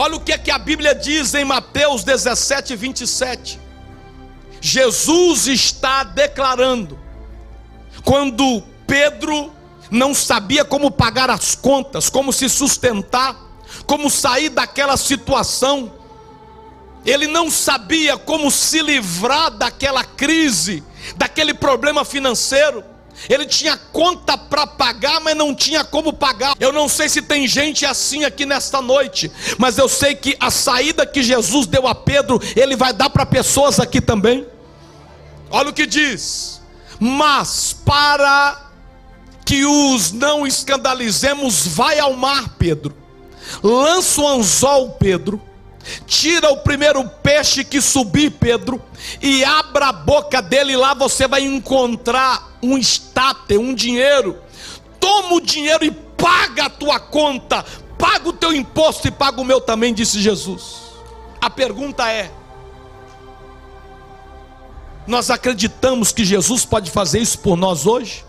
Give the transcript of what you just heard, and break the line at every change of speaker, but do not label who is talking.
Olha o que é que a Bíblia diz em Mateus 17, 27. Jesus está declarando, quando Pedro não sabia como pagar as contas, como se sustentar, como sair daquela situação, ele não sabia como se livrar daquela crise, daquele problema financeiro. Ele tinha conta para pagar, mas não tinha como pagar. Eu não sei se tem gente assim aqui nesta noite, mas eu sei que a saída que Jesus deu a Pedro, ele vai dar para pessoas aqui também. Olha o que diz: Mas para que os não escandalizemos, vai ao mar, Pedro. Lança o anzol, Pedro Tira o primeiro peixe que subir, Pedro, e abra a boca dele, lá você vai encontrar um estate, um dinheiro. Toma o dinheiro e paga a tua conta, paga o teu imposto e paga o meu também, disse Jesus. A pergunta é: nós acreditamos que Jesus pode fazer isso por nós hoje?